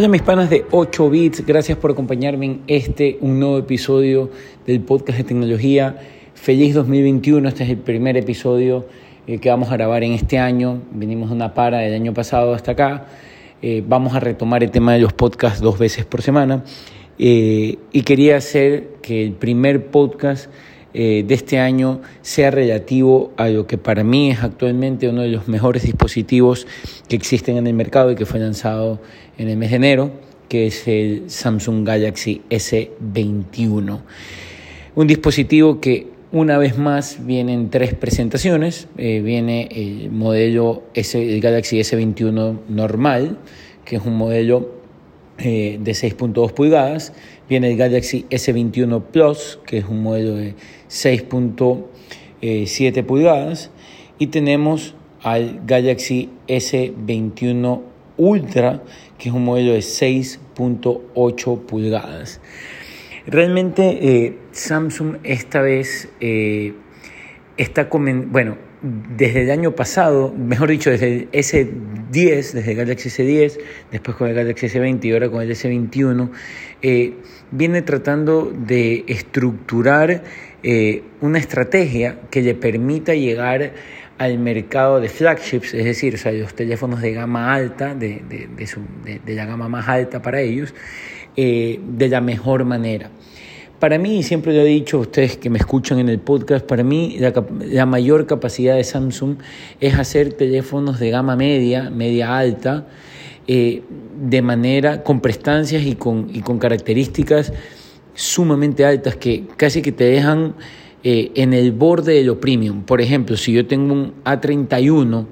Hola mis panas de 8 bits, gracias por acompañarme en este, un nuevo episodio del podcast de tecnología. Feliz 2021, este es el primer episodio eh, que vamos a grabar en este año. Venimos de una para del año pasado hasta acá. Eh, vamos a retomar el tema de los podcasts dos veces por semana. Eh, y quería hacer que el primer podcast de este año sea relativo a lo que para mí es actualmente uno de los mejores dispositivos que existen en el mercado y que fue lanzado en el mes de enero, que es el Samsung Galaxy S21. Un dispositivo que una vez más viene en tres presentaciones. Eh, viene el modelo S, Galaxy S21 normal, que es un modelo eh, de 6.2 pulgadas. Viene el Galaxy S21 Plus, que es un modelo de 6.7 pulgadas. Y tenemos al Galaxy S21 Ultra, que es un modelo de 6.8 pulgadas. Realmente eh, Samsung esta vez eh, está, bueno, desde el año pasado, mejor dicho, desde el S10, desde el Galaxy S10, después con el Galaxy S20 y ahora con el S21, eh, viene tratando de estructurar una estrategia que le permita llegar al mercado de flagships, es decir, o sea, los teléfonos de gama alta, de, de, la gama más alta para ellos, eh, de la mejor manera. Para mí, siempre lo he dicho a ustedes que me escuchan en el podcast, para mí la, mayor capacidad de Samsung es hacer teléfonos de gama media, media alta, eh, de manera, con prestancias y con, y con características sumamente altas que casi que te dejan eh, en el borde de lo premium. Por ejemplo, si yo tengo un A31,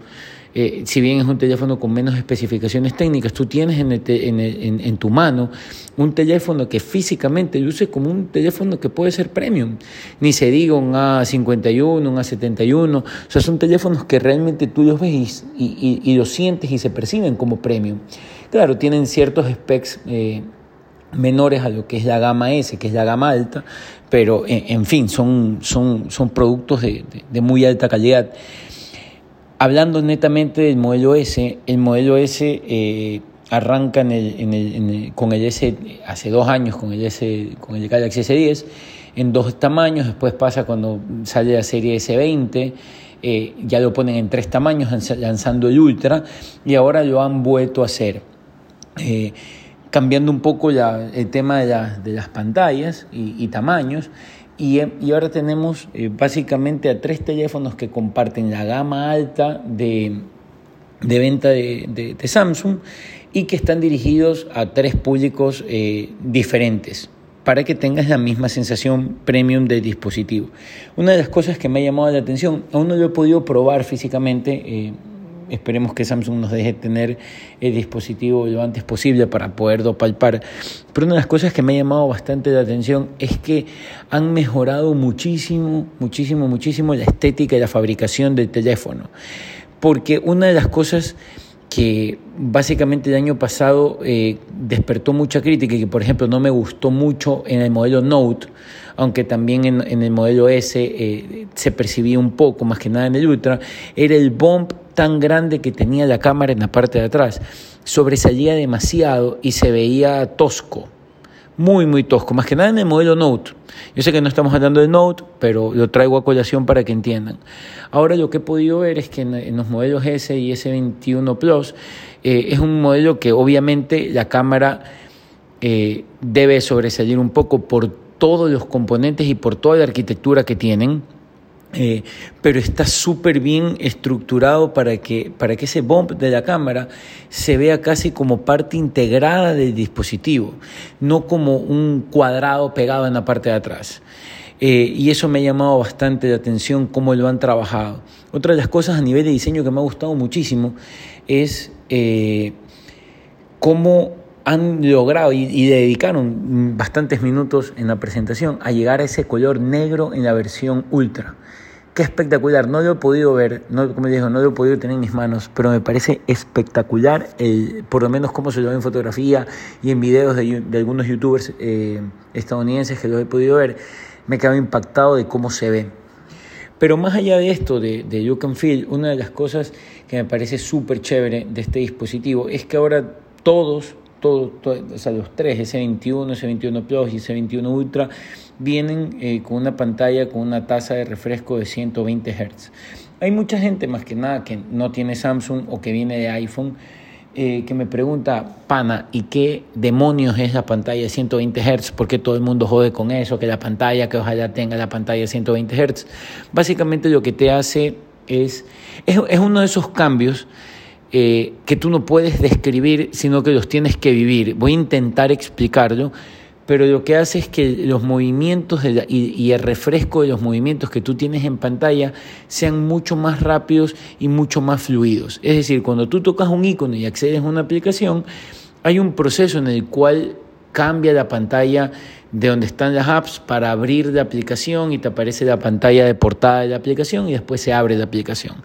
eh, si bien es un teléfono con menos especificaciones técnicas, tú tienes en, en, tu mano un teléfono que físicamente luce como un teléfono que puede ser premium. Ni se diga un A51, un A71. O sea, son teléfonos que realmente tú los ves y, y, los sientes y se perciben como premium. Claro, tienen ciertos specs. Eh, menores a lo que es la gama S, que es la gama alta, pero en, fin, son, son, son productos de, muy alta calidad. Hablando netamente del modelo S, el modelo S eh, arranca con el S hace dos años, con el, S, con el Galaxy S10, en dos tamaños, después pasa cuando sale la serie S20, eh, ya lo ponen en tres tamaños, lanzando el Ultra, y ahora lo han vuelto a hacer. Eh, cambiando un poco el tema de, las pantallas y, tamaños. Y, ahora tenemos eh, básicamente a tres teléfonos que comparten la gama alta de, venta de, Samsung y que están dirigidos a tres públicos eh, diferentes para que tengas la misma sensación premium del dispositivo. Una de las cosas que me ha llamado la atención, aún no lo he podido probar físicamente, eh, Esperemos que Samsung nos deje tener el dispositivo lo antes posible para poderlo palpar. Pero una de las cosas que me ha llamado bastante la atención es que han mejorado muchísimo, muchísimo, muchísimo la estética y la fabricación del teléfono. Porque una de las cosas que básicamente el año pasado eh, despertó mucha crítica y que por ejemplo no me gustó mucho en el modelo Note, aunque también en, el modelo S eh, se percibía un poco, más que nada en el Ultra, era el bump tan grande que tenía la cámara en la parte de atrás. Sobresalía demasiado y se veía tosco, muy, muy tosco, más que nada en el modelo Note. Yo sé que no estamos hablando de Note, pero lo traigo a colación para que entiendan. Ahora lo que he podido ver es que en, los modelos S y S21 Plus eh, es un modelo que obviamente la cámara eh, debe sobresalir un poco por todos los componentes y por toda la arquitectura que tienen eh, pero está súper bien estructurado para que, para que ese bump de la cámara se vea casi como parte integrada del dispositivo, no como un cuadrado pegado en la parte de atrás. Eh, y eso me ha llamado bastante la atención cómo lo han trabajado. Otra de las cosas a nivel de diseño que me ha gustado muchísimo es eh, cómo han logrado y, dedicaron bastantes minutos en la presentación a llegar a ese color negro en la versión ultra. Qué espectacular, no lo he podido ver, no, como digo, no lo he podido tener en mis manos, pero me parece espectacular, el, por lo menos cómo se lo ve en fotografía y en videos de, algunos youtubers eh, estadounidenses que lo he podido ver, me he quedado impactado de cómo se ve. Pero más allá de esto, de, de look and feel, una de las cosas que me parece súper chévere de este dispositivo es que ahora todos, todos, o sea, los tres, S21, S21 Plus y S21 Ultra, vienen eh, con una pantalla con una tasa de refresco de 120 Hz. Hay mucha gente, más que nada, que no tiene Samsung o que viene de iPhone, eh, que me pregunta, pana, ¿y qué demonios es la pantalla de 120 Hz? ¿Por qué todo el mundo jode con eso? Que la pantalla, que ojalá tenga la pantalla de 120 Hz. Básicamente lo que te hace es, es, uno de esos cambios eh, que tú no puedes describir, sino que los tienes que vivir. Voy a intentar explicarlo pero lo que hace es que los movimientos y, el refresco de los movimientos que tú tienes en pantalla sean mucho más rápidos y mucho más fluidos. Es decir, cuando tú tocas un icono y accedes a una aplicación, hay un proceso en el cual cambia la pantalla de donde están las apps para abrir la aplicación y te aparece la pantalla de portada de la aplicación y después se abre la aplicación.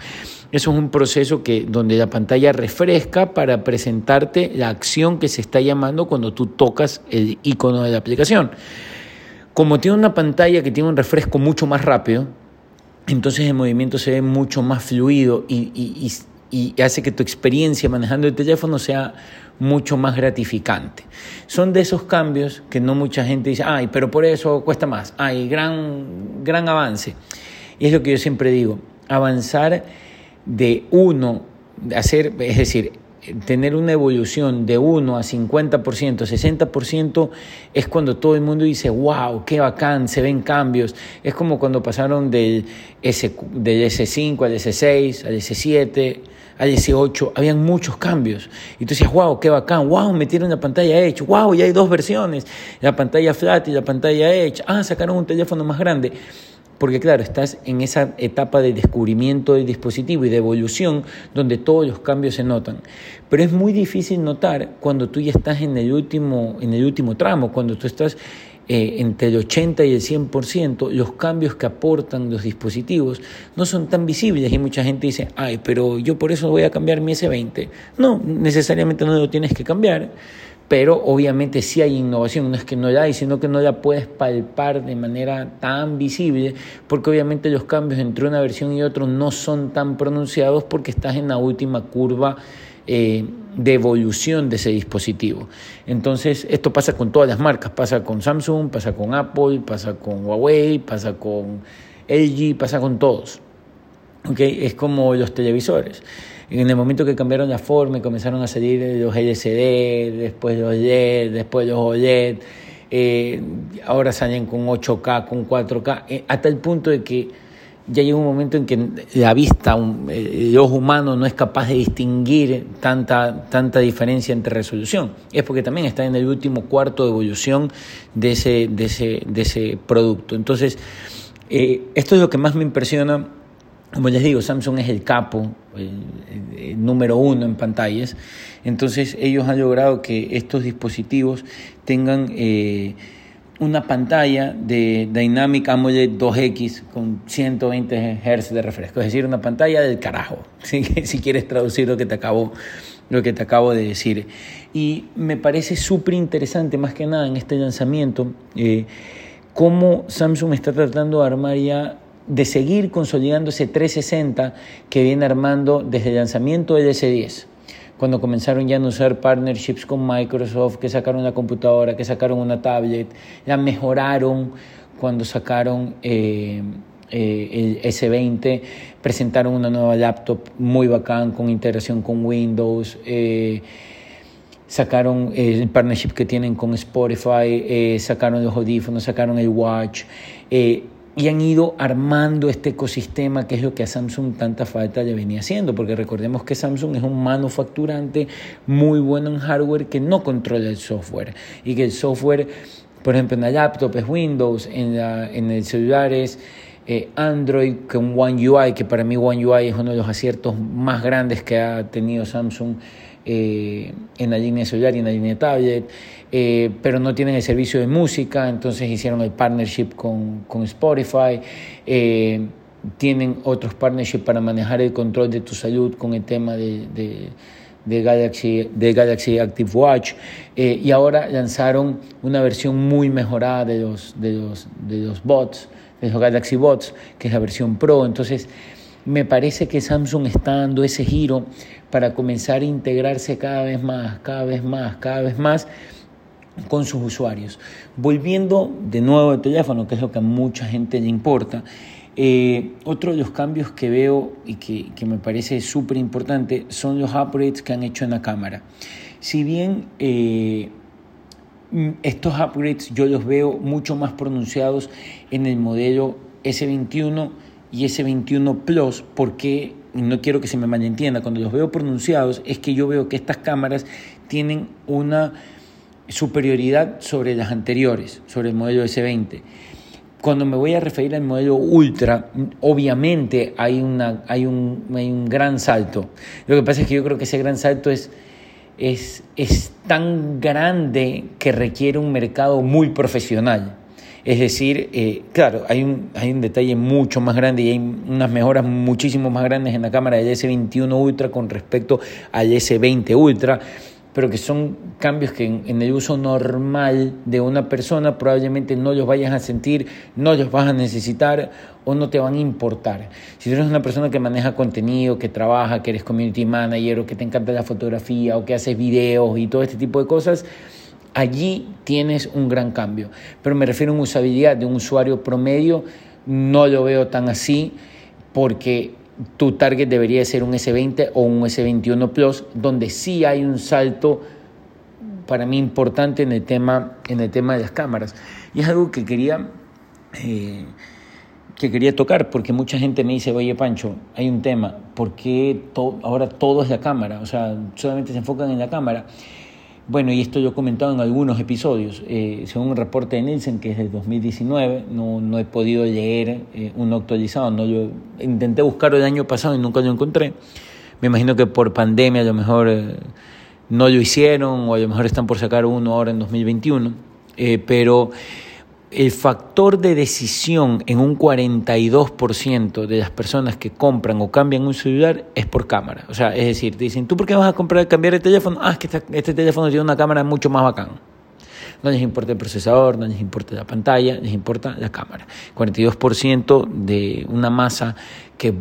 Eso es un proceso que, donde la pantalla refresca para presentarte la acción que se está llamando cuando tú tocas el icono de la aplicación. Como tiene una pantalla que tiene un refresco mucho más rápido, entonces el movimiento se ve mucho más fluido y, y hace que tu experiencia manejando el teléfono sea mucho más gratificante. Son de esos cambios que no mucha gente dice, ay, pero por eso cuesta más, ay, gran, gran avance. Y es lo que yo siempre digo, avanzar de uno, hacer, es decir, tener una evolución de 1 a 50%, 60%, es cuando todo el mundo dice, wow, qué bacán, se ven cambios. Es como cuando pasaron del, S, del S5 al S6, al S7, al S8, habían muchos cambios. Y tú decías, wow, qué bacán, wow, metieron la pantalla Edge, wow, ya hay dos versiones, la pantalla flat y la pantalla Edge, ah, sacaron un teléfono más grande porque claro, estás en esa etapa de descubrimiento del dispositivo y de evolución donde todos los cambios se notan. Pero es muy difícil notar cuando tú ya estás en el último, en el último tramo, cuando tú estás eh, entre el 80 y el 100%, los cambios que aportan los dispositivos no son tan visibles y mucha gente dice, ay, pero yo por eso voy a cambiar mi S20. No, necesariamente no lo tienes que cambiar pero obviamente sí hay innovación, no es que no la hay, sino que no la puedes palpar de manera tan visible, porque obviamente los cambios entre una versión y otra no son tan pronunciados porque estás en la última curva eh, de evolución de ese dispositivo. Entonces, esto pasa con todas las marcas, pasa con Samsung, pasa con Apple, pasa con Huawei, pasa con LG, pasa con todos. ¿Okay? Es como los televisores. En el momento que cambiaron la forma y comenzaron a salir los LCD, después los LED, después los OLED, eh, ahora salen con 8K, con 4K, eh, hasta el punto de que ya llega un momento en que la vista, el ojo humano no es capaz de distinguir tanta, tanta diferencia entre resolución. Es porque también está en el último cuarto de evolución de ese, de ese, de ese producto. Entonces, eh, esto es lo que más me impresiona como les digo, Samsung es el capo, el, número uno en pantallas. Entonces ellos han logrado que estos dispositivos tengan eh, una pantalla de Dynamic AMOLED 2X con 120 Hz de refresco, es decir, una pantalla del carajo, si quieres traducir lo que te acabo, lo que te acabo de decir. Y me parece súper interesante, más que nada en este lanzamiento, eh, cómo Samsung está tratando de armar ya de seguir consolidando ese 360 que viene armando desde el lanzamiento del S10 cuando comenzaron ya a usar partnerships con Microsoft, que sacaron la computadora, que sacaron una tablet, la mejoraron cuando sacaron eh, eh, el S20, presentaron una nueva laptop muy bacán con integración con Windows. Eh, sacaron el partnership que tienen con Spotify, sacaron los audífonos, sacaron el Watch y han ido armando este ecosistema que es lo que a Samsung tanta falta le venía haciendo, porque recordemos que Samsung es un manufacturante muy bueno en hardware que no controla el software y que el software, por ejemplo, en la laptop es Windows, en, la, en el celular es eh, Android con One UI, que para mí One UI es uno de los aciertos más grandes que ha tenido Samsung eh, en la línea celular y en la línea tablet, eh, pero no tienen el servicio de música, entonces hicieron el partnership con, con Spotify. Eh, tienen otros partnerships para manejar el control de tu salud con el tema de, de, Galaxy, de Galaxy Active Watch y ahora lanzaron una versión muy mejorada de los, de los, de los bots, de los Galaxy Bots, que es la versión Pro. Entonces, me parece que Samsung está dando ese giro para comenzar a integrarse cada vez más, cada vez más, cada vez más con sus usuarios. Volviendo de nuevo al teléfono, que es lo que a mucha gente le importa, eh, otro de los cambios que veo y que, que me parece súper importante son los upgrades que han hecho en la cámara. Si bien eh, estos upgrades yo los veo mucho más pronunciados en el modelo S21 y S21 Plus, porque no quiero que se me malentienda, cuando los veo pronunciados es que yo veo que estas cámaras tienen una superioridad sobre las anteriores, sobre el modelo S20. Cuando me voy a referir al modelo Ultra, obviamente hay, una, hay, un, hay un gran salto. Lo que pasa es que yo creo que ese gran salto es, es, es tan grande que requiere un mercado muy profesional. Es decir, eh, claro, hay un, hay un detalle mucho más grande y hay unas mejoras muchísimo más grandes en la cámara del S21 Ultra con respecto al S20 Ultra pero que son cambios que en, el uso normal de una persona probablemente no los vayas a sentir, no los vas a necesitar o no te van a importar. Si tú eres una persona que maneja contenido, que trabaja, que eres community manager o que te encanta la fotografía o que haces videos y todo este tipo de cosas, allí tienes un gran cambio. Pero me refiero a una usabilidad de un usuario promedio, no lo veo tan así porque tu target debería ser un S20 o un S21 Plus, donde sí hay un salto para mí importante en el tema, en el tema de las cámaras. Y es algo que quería, eh, que quería tocar, porque mucha gente me dice, oye Pancho, hay un tema, ¿por qué ahora todo es la cámara? O sea, solamente se enfocan en la cámara. Bueno, y esto yo he comentado en algunos episodios. Eh, según un reporte de Nielsen, que es del 2019, no, no he podido leer eh, uno actualizado. No, yo intenté buscarlo el año pasado y nunca lo encontré. Me imagino que por pandemia a lo mejor eh, no lo hicieron o a lo mejor están por sacar uno ahora en 2021. pero el factor de decisión en un 42% de las personas que compran o cambian un celular es por cámara. O sea, es decir, te dicen, ¿tú por qué vas a comprar, cambiar el teléfono? Ah, es que este teléfono tiene una cámara mucho más bacán. No les importa el procesador, no les importa la pantalla, les importa la cámara. 42% de una masa que,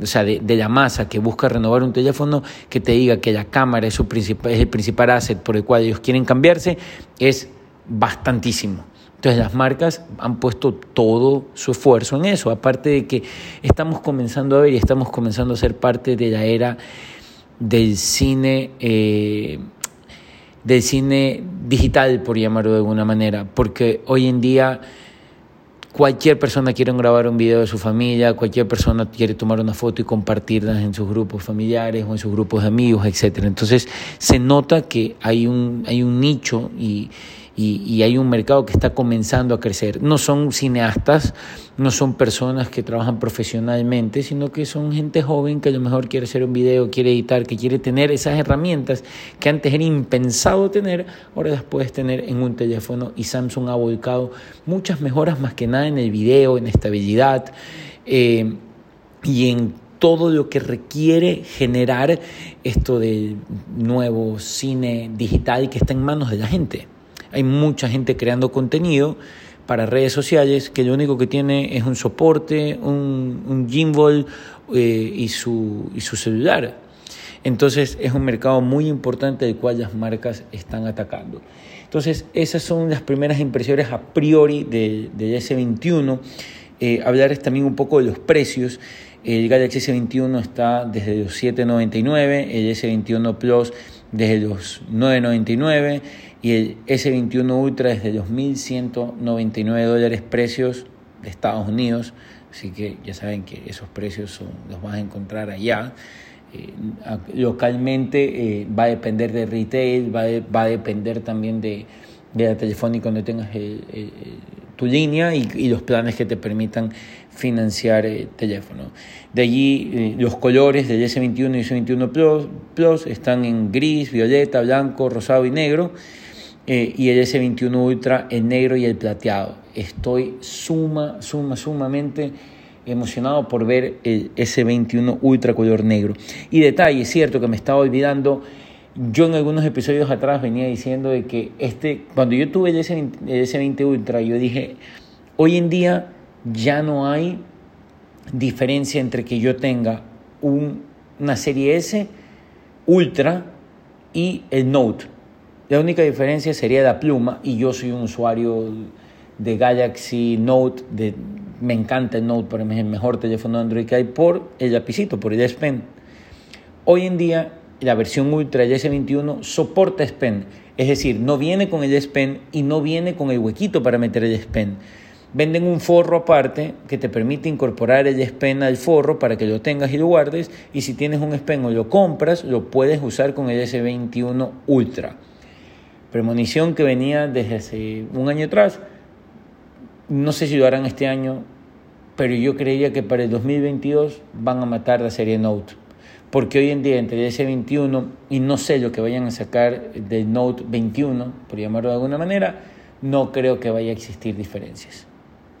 o sea, de, la masa que busca renovar un teléfono, que te diga que la cámara es, su principal, es el principal asset por el cual ellos quieren cambiarse, es bastantísimo. Entonces las marcas han puesto todo su esfuerzo en eso, aparte de que estamos comenzando a ver y estamos comenzando a ser parte de la era del cine, eh, del cine digital, por llamarlo de alguna manera, porque hoy en día cualquier persona quiere grabar un video de su familia, cualquier persona quiere tomar una foto y compartirla en sus grupos familiares o en sus grupos de amigos, etc. Entonces se nota que hay un, hay un nicho y y, hay un mercado que está comenzando a crecer. No son cineastas, no son personas que trabajan profesionalmente, sino que son gente joven que a lo mejor quiere hacer un video, quiere editar, que quiere tener esas herramientas que antes era impensado tener, ahora las puedes tener en un teléfono y Samsung ha volcado muchas mejoras más que nada en el video, en estabilidad eh, y en todo lo que requiere generar esto del nuevo cine digital que está en manos de la gente. Hay mucha gente creando contenido para redes sociales que lo único que tiene es un soporte, un, gimbal eh, y, su, y su celular. Entonces es un mercado muy importante del cual las marcas están atacando. Entonces esas son las primeras impresiones a priori del de S21. Eh, hablarles también un poco de los precios. El Galaxy S21 está desde los 7.99, el S21 Plus desde los 9.99 y el S21 Ultra es de 2.199 dólares precios de Estados Unidos, así que ya saben que esos precios son, los vas a encontrar allá. Eh, localmente eh, va a depender de retail, va, va a depender también de, de la telefónica donde tengas tu línea y, los planes que te permitan financiar el teléfono. De allí eh, los colores del S21 y S21 Plus, Plus están en gris, violeta, blanco, rosado y negro. Eh, y el S21 Ultra, el negro y el plateado. Estoy suma, suma, sumamente emocionado por ver el S21 Ultra color negro. Y detalle, cierto que me estaba olvidando, yo en algunos episodios atrás venía diciendo de que este, cuando yo tuve el S20, el S20 Ultra, yo dije, hoy en día ya no hay diferencia entre que yo tenga una serie S Ultra y el Note. La única diferencia sería la pluma y yo soy un usuario de Galaxy Note, me encanta el Note, mí es el mejor teléfono Android que hay por el lapicito, por el S Pen. Hoy en día la versión Ultra del S21 soporta S Pen, es decir, no viene con el S Pen y no viene con el huequito para meter el S Pen. Venden un forro aparte que te permite incorporar el S Pen al forro para que lo tengas y lo guardes y si tienes un S Pen o lo compras, lo puedes usar con el S21 Ultra. Premonición que venía desde hace un año atrás, no sé si lo harán este año, pero yo creía que para el 2022 van a matar la serie Note. Porque hoy en día entre el S21 y no sé lo que vayan a sacar del Note 21, por llamarlo de alguna manera, no creo que vaya a existir diferencias.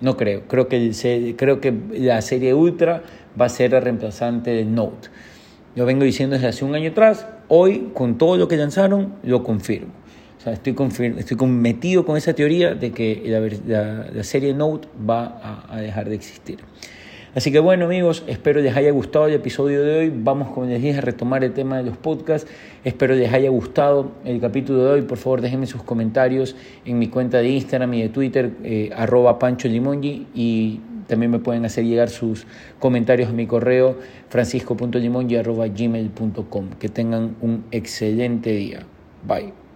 No creo. Creo que, creo que la serie Ultra va a ser la reemplazante del Note. Yo vengo diciendo desde hace un año atrás, hoy con todo lo que lanzaron, lo confirmo. O sea, estoy, estoy metido con esa teoría de que la, serie Note va a, dejar de existir. Así que bueno amigos, espero les haya gustado el episodio de hoy. Vamos, como les dije, a retomar el tema de los podcasts. Espero les haya gustado el capítulo de hoy. Por favor, déjenme sus comentarios en mi cuenta de Instagram y de Twitter, eh, arroba Pancho Limongi. Y también me pueden hacer llegar sus comentarios a mi correo francisco.limongi.gmail.com. Que tengan un excelente día. Bye.